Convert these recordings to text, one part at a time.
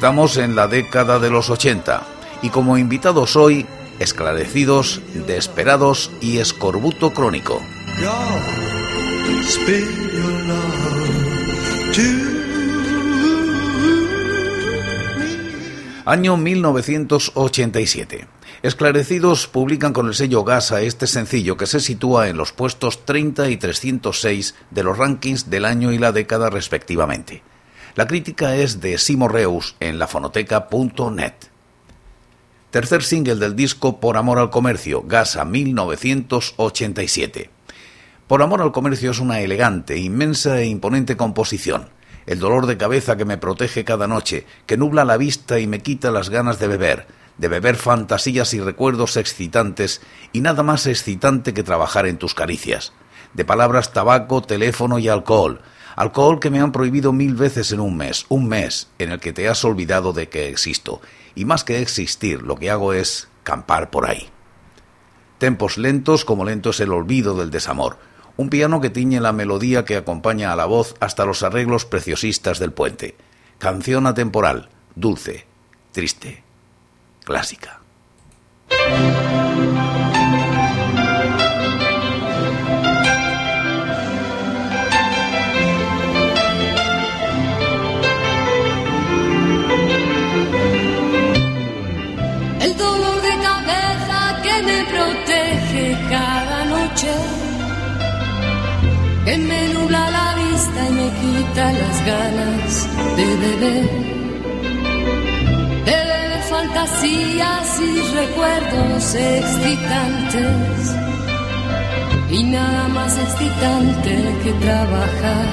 Estamos en la década de los 80 y como invitados hoy, esclarecidos, desesperados y escorbuto crónico. Año 1987. Esclarecidos publican con el sello Gasa este sencillo que se sitúa en los puestos 30 y 306 de los rankings del año y la década respectivamente. La crítica es de Simo Reus en lafonoteca.net. Tercer single del disco Por Amor al Comercio, Gasa 1987. Por Amor al Comercio es una elegante, inmensa e imponente composición. El dolor de cabeza que me protege cada noche, que nubla la vista y me quita las ganas de beber, de beber fantasías y recuerdos excitantes y nada más excitante que trabajar en tus caricias. De palabras tabaco, teléfono y alcohol, Alcohol que me han prohibido mil veces en un mes, un mes en el que te has olvidado de que existo. Y más que existir, lo que hago es campar por ahí. Tempos lentos como lento es el olvido del desamor. Un piano que tiñe la melodía que acompaña a la voz hasta los arreglos preciosistas del puente. Canción atemporal, dulce, triste, clásica. De beber. De beber fantasías y recuerdos excitantes. Y nada más excitante que trabajar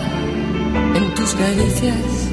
en tus caricias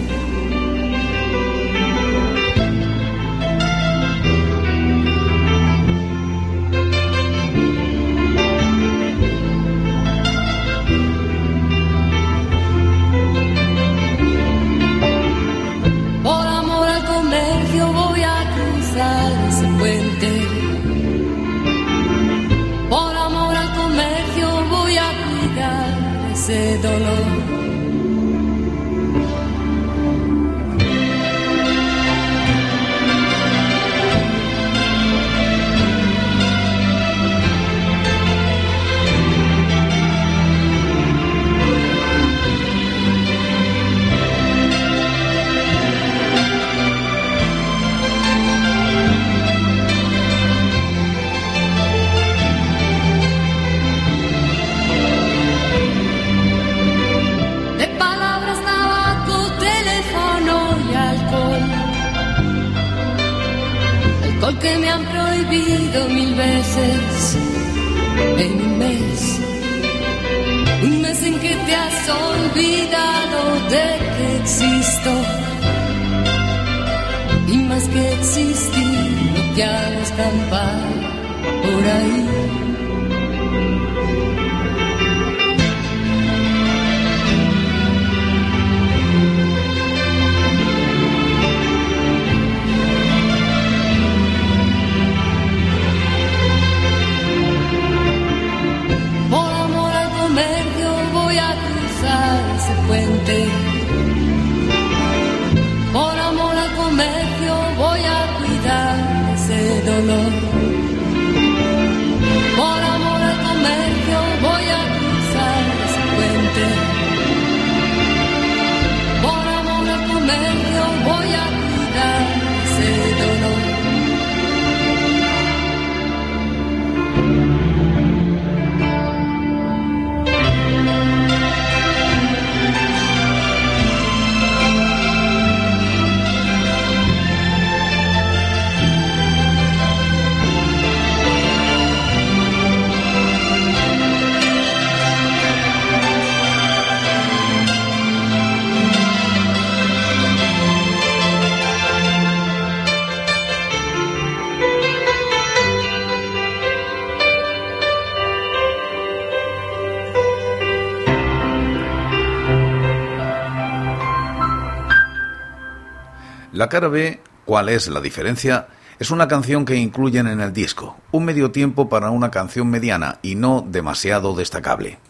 puente La cara B, ¿cuál es la diferencia? Es una canción que incluyen en el disco, un medio tiempo para una canción mediana y no demasiado destacable.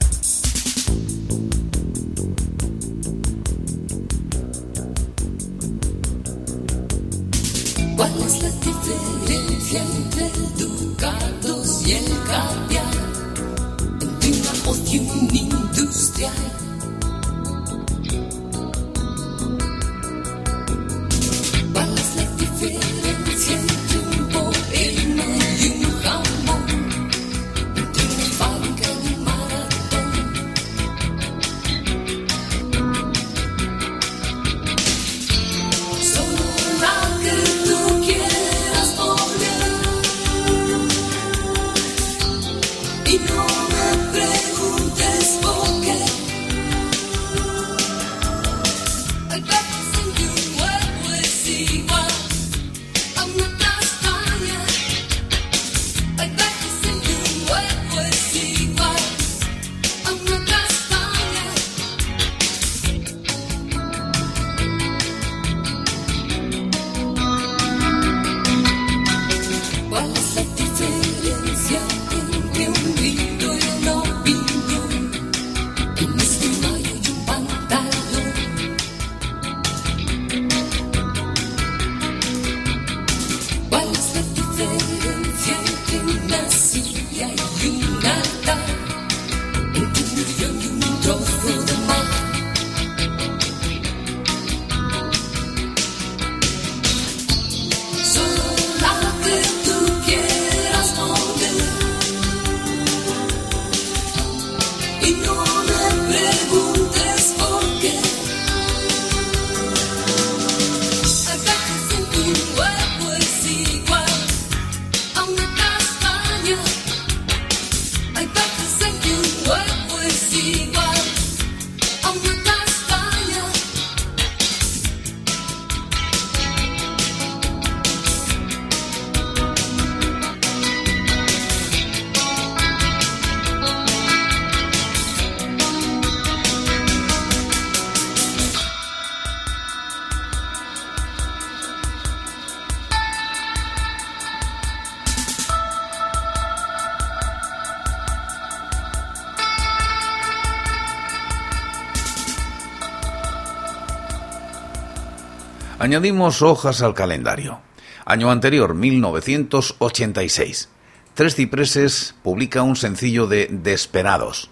Añadimos hojas al calendario. Año anterior, 1986. Tres Cipreses publica un sencillo de Desperados.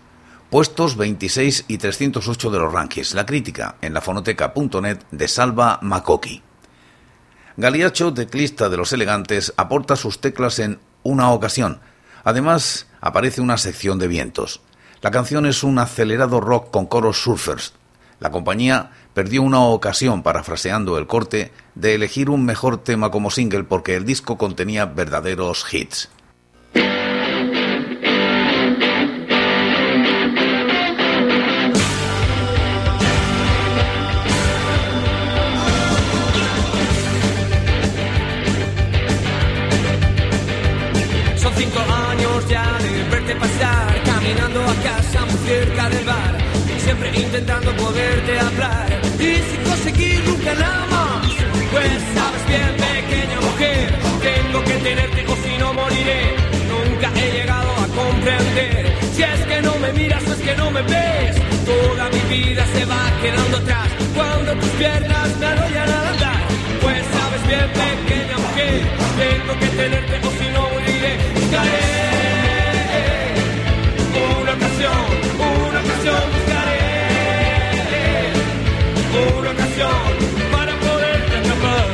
Puestos 26 y 308 de los rankings. La crítica en la fonoteca.net de Salva Makoki. Galiacho, teclista de Los Elegantes, aporta sus teclas en una ocasión. Además, aparece una sección de vientos. La canción es un acelerado rock con coros surfers. La compañía perdió una ocasión, parafraseando el corte, de elegir un mejor tema como single porque el disco contenía verdaderos hits. Son cinco años ya de verte pasar, caminando a casa muy cerca del bar, siempre intentando poderte hablar y sin conseguir nunca nada más. Pues sabes bien, pequeña mujer, tengo que tenerte o si no moriré. Nunca he llegado a comprender si es que no me miras o es que no me ves. Toda mi vida se va quedando atrás cuando tus piernas me arrollan al andar. Pues sabes bien, pequeña mujer, tengo que tenerte o si no moriré. Buscaré para poderte atrapar.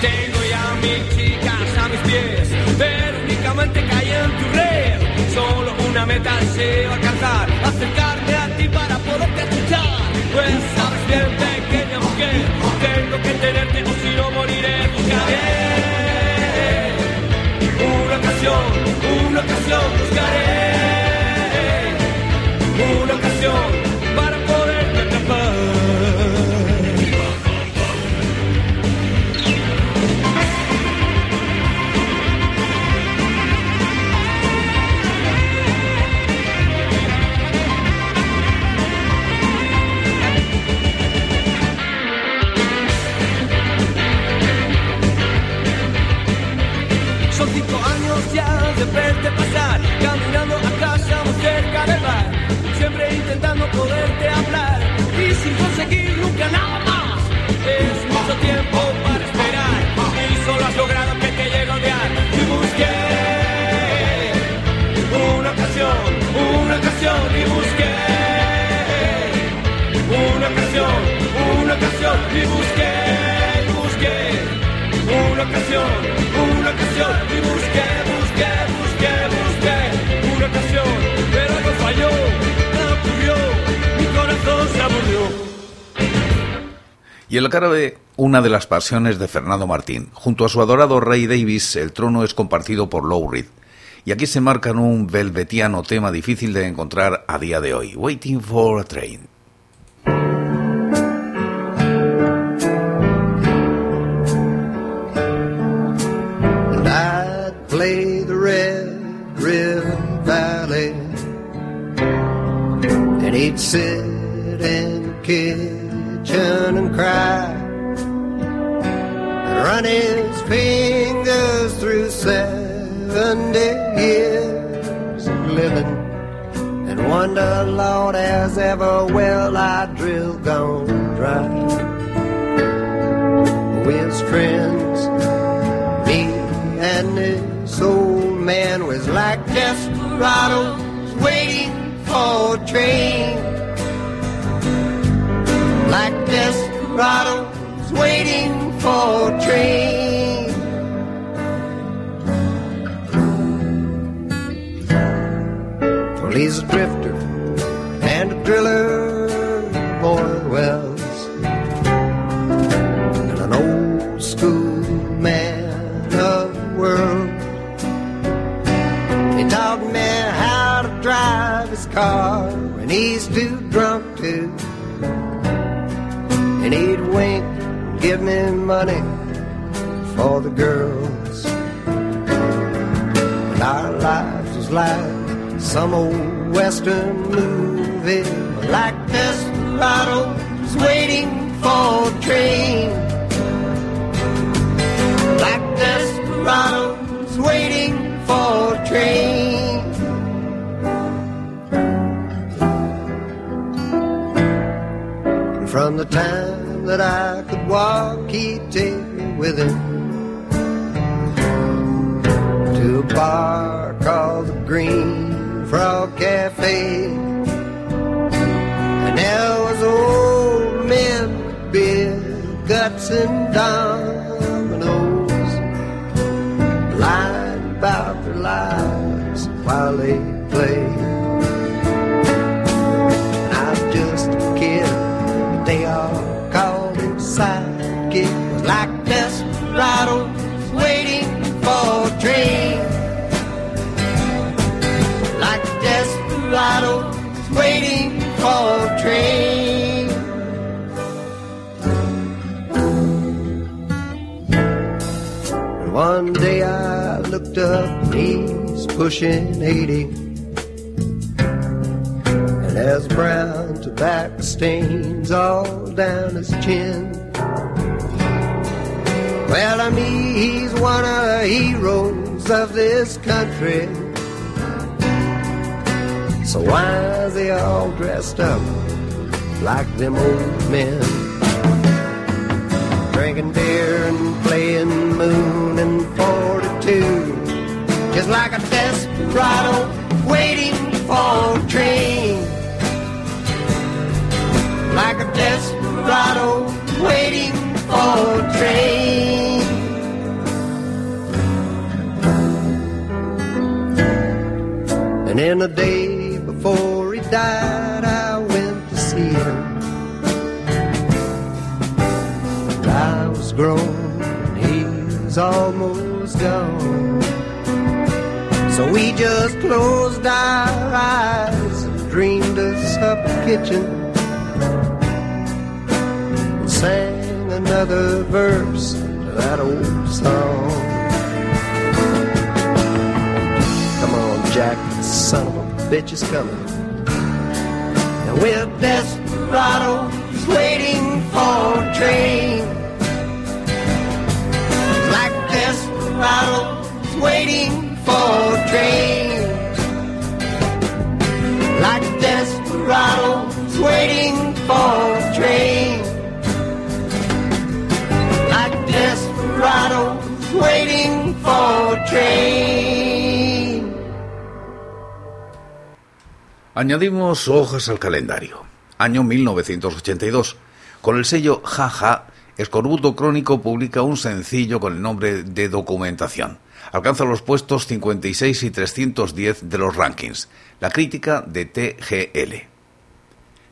Tengo ya mil chicas a mis pies, pero únicamente caí en tu red. Solo una meta deseo alcanzar, acercarme a ti para poderte escuchar. Pues sabes bien, pequeña mujer, tengo que tenerte o si no moriré. Buscaré una ocasión, una ocasión de verte pasar, caminando a casa o cerca del bar, siempre intentando poderte hablar y sin conseguir nunca nada más. Es mucho tiempo para esperar y solo has logrado que te llegue a odiar. Y busqué una ocasión, una ocasión y busqué una ocasión, una ocasión y busqué. Y en la cara B, una de las pasiones de Fernando Martín. Junto a su adorado Ray Davis, el trono es compartido por Lou Reed. Y aquí se marcan un velvetiano tema difícil de encontrar a día de hoy, Waiting for a Train. And cry, and run his fingers through seventy years of living, and wonder, Lord, as ever well I drill gone dry. With friends me and this old man was like desperados waiting for a train. Desperados waiting for a train. Money for the girls. And our lives was like some old western movie, like desperados waiting for a train like waiting for a train. And from the time that I could walk, he'd take me with him to a bar called the Green Frog Cafe. And there was old men with beer, guts and dominoes, lying about their lives while they played. Sidekick. Was like desperados waiting for a train. Like desperados waiting for a train. And one day I looked up and he's pushing 80. And there's brown tobacco stains all down his chin. Well, to me, he's one of the heroes of this country. So why is he all dressed up like them old men? Drinking beer and playing moon and 42. Just like a desperado waiting for a train. And the day before he died, I went to see him. And I was grown, and he was almost gone. So we just closed our eyes and dreamed us up a kitchen and sang another verse to that old song. Come on, Jack, son of a bitch is coming. And we're desperados waiting for a train. Like desperados waiting for a train. Añadimos hojas al calendario. Año 1982. Con el sello Jaja, Escorbuto Crónico publica un sencillo con el nombre de Documentación. Alcanza los puestos 56 y 310 de los rankings. La crítica de TGL.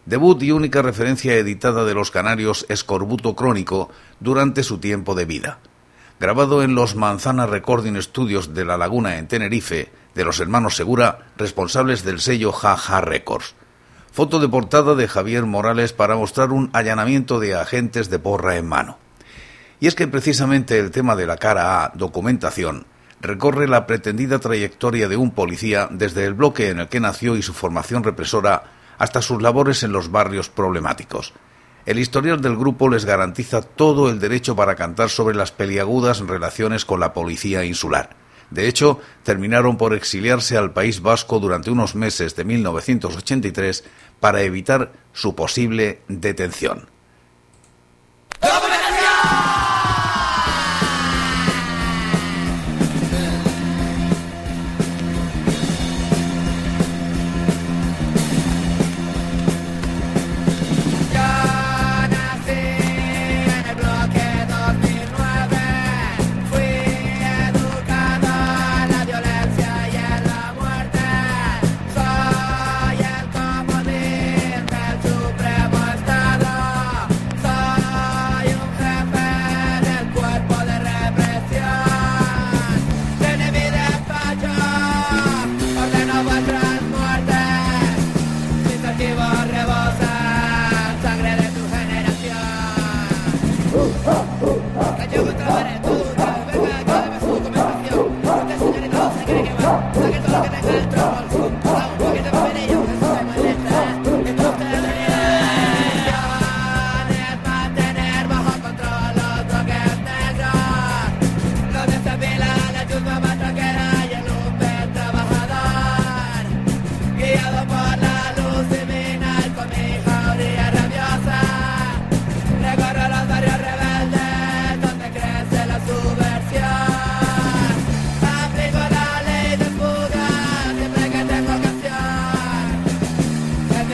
Debut y única referencia editada de los canarios Escorbuto Crónico durante su tiempo de vida. Grabado en los Manzana Recording Studios de La Laguna en Tenerife, de los hermanos Segura, responsables del sello Jaja Records. Foto de portada de Javier Morales para mostrar un allanamiento de agentes de porra en mano. Y es que precisamente el tema de la cara A, documentación, recorre la pretendida trayectoria de un policía desde el bloque en el que nació y su formación represora hasta sus labores en los barrios problemáticos. El historial del grupo les garantiza todo el derecho para cantar sobre las peliagudas relaciones con la policía insular. De hecho, terminaron por exiliarse al País Vasco durante unos meses de 1983 para evitar su posible detención.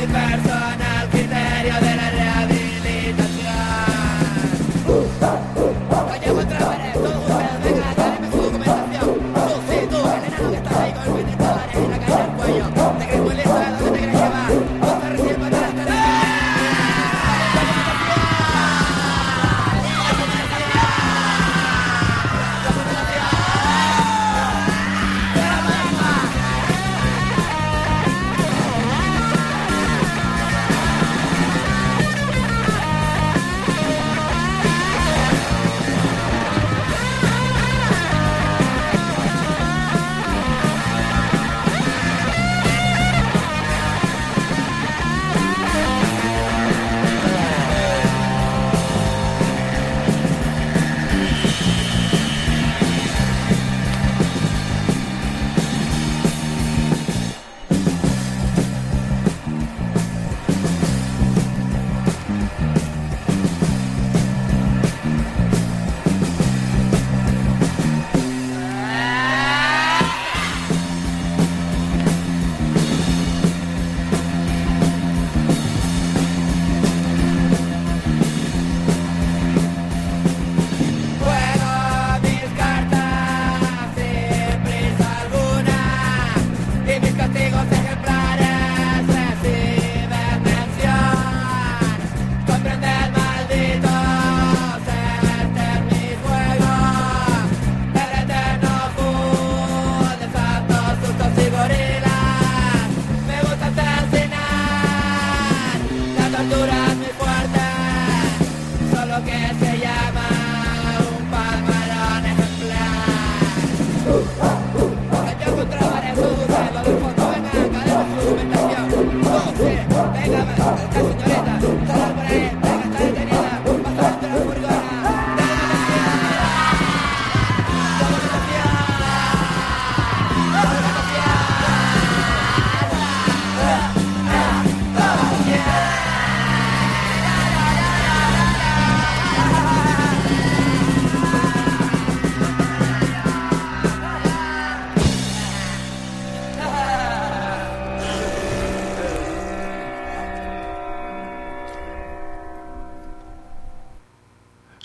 universo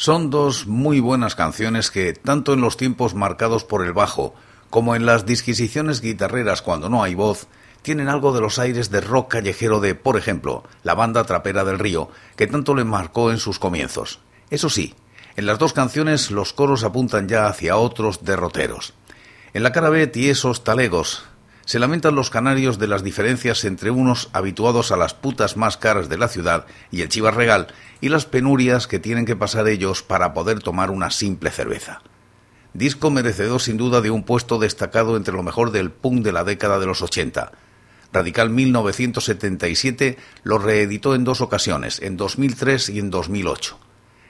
Son dos muy buenas canciones que, tanto en los tiempos marcados por el bajo, como en las disquisiciones guitarreras cuando no hay voz, tienen algo de los aires de rock callejero de, por ejemplo, la banda Trapera del Río, que tanto le marcó en sus comienzos. Eso sí, en las dos canciones los coros apuntan ya hacia otros derroteros. En la cara B, tiesos talegos, se lamentan los canarios de las diferencias entre unos habituados a las putas más caras de la ciudad y el Chivas Regal y las penurias que tienen que pasar ellos para poder tomar una simple cerveza. Disco merecedor sin duda de un puesto destacado entre lo mejor del punk de la década de los 80. Radical 1977 lo reeditó en dos ocasiones, en 2003 y en 2008.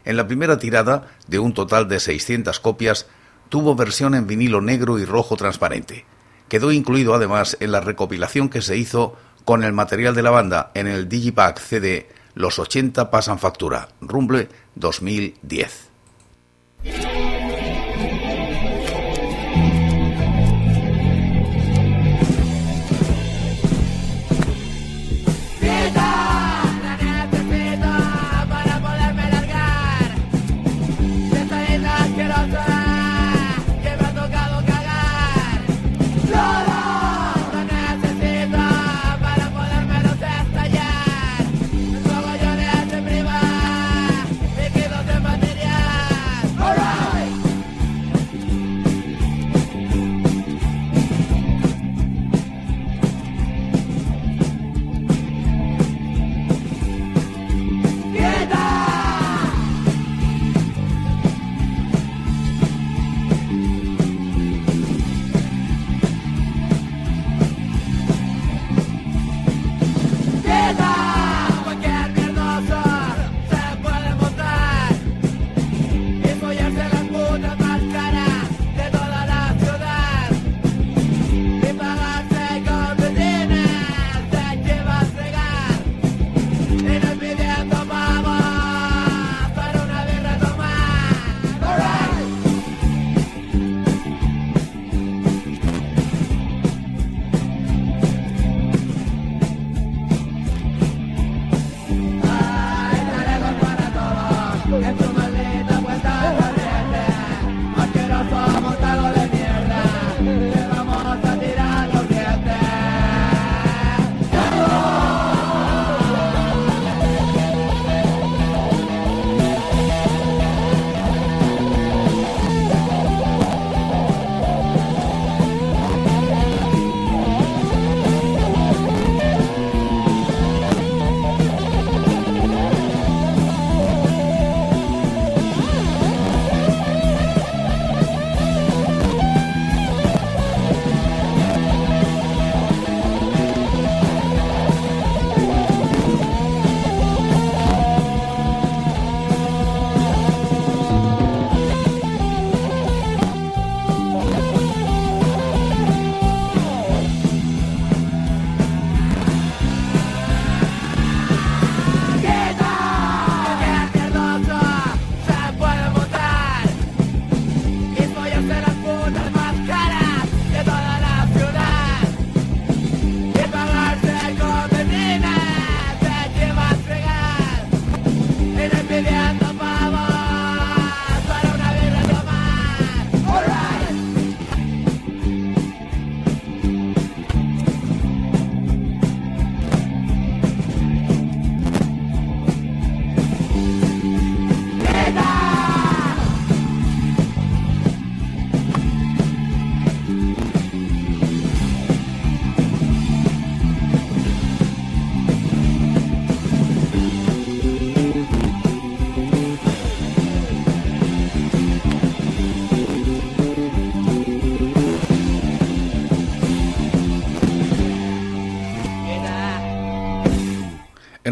En la primera tirada, de un total de 600 copias, tuvo versión en vinilo negro y rojo transparente Quedó incluido además en la recopilación que se hizo con el material de la banda en el Digipack CD Los 80 pasan factura, Rumble 2010.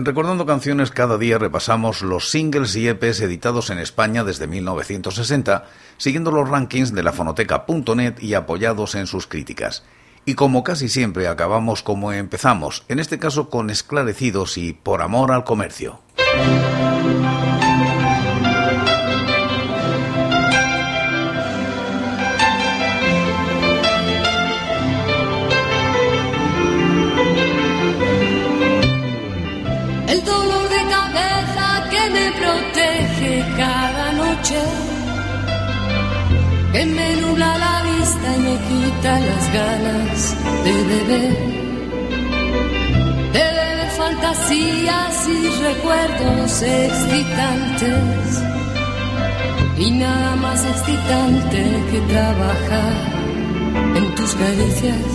Recordando Canciones cada día repasamos los singles y EPs editados en España desde 1960, siguiendo los rankings de la fonoteca.net y apoyados en sus críticas. Y como casi siempre acabamos como empezamos, en este caso con esclarecidos y por amor al comercio. el dolor de cabeza que me protege cada noche, que me nubla la vista y me quita las ganas de beber, de beber fantasías y recuerdos excitantes. Y nada más excitante que trabajar en tus caricias.